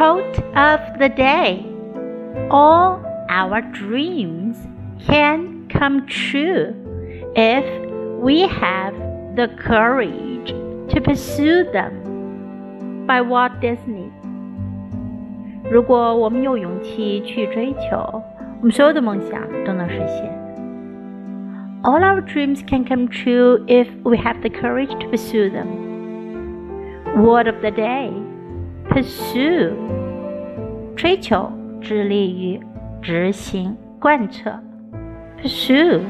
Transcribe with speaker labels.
Speaker 1: Quote of the day All our dreams can come true if we have the courage to pursue them. By Walt Disney. 如果我们有勇气去追求，我们所有的梦想都能实现。All our dreams can come true if we have the courage to pursue them. Word of the day: Pursue. 追求，致力于执行、贯彻。Pursue.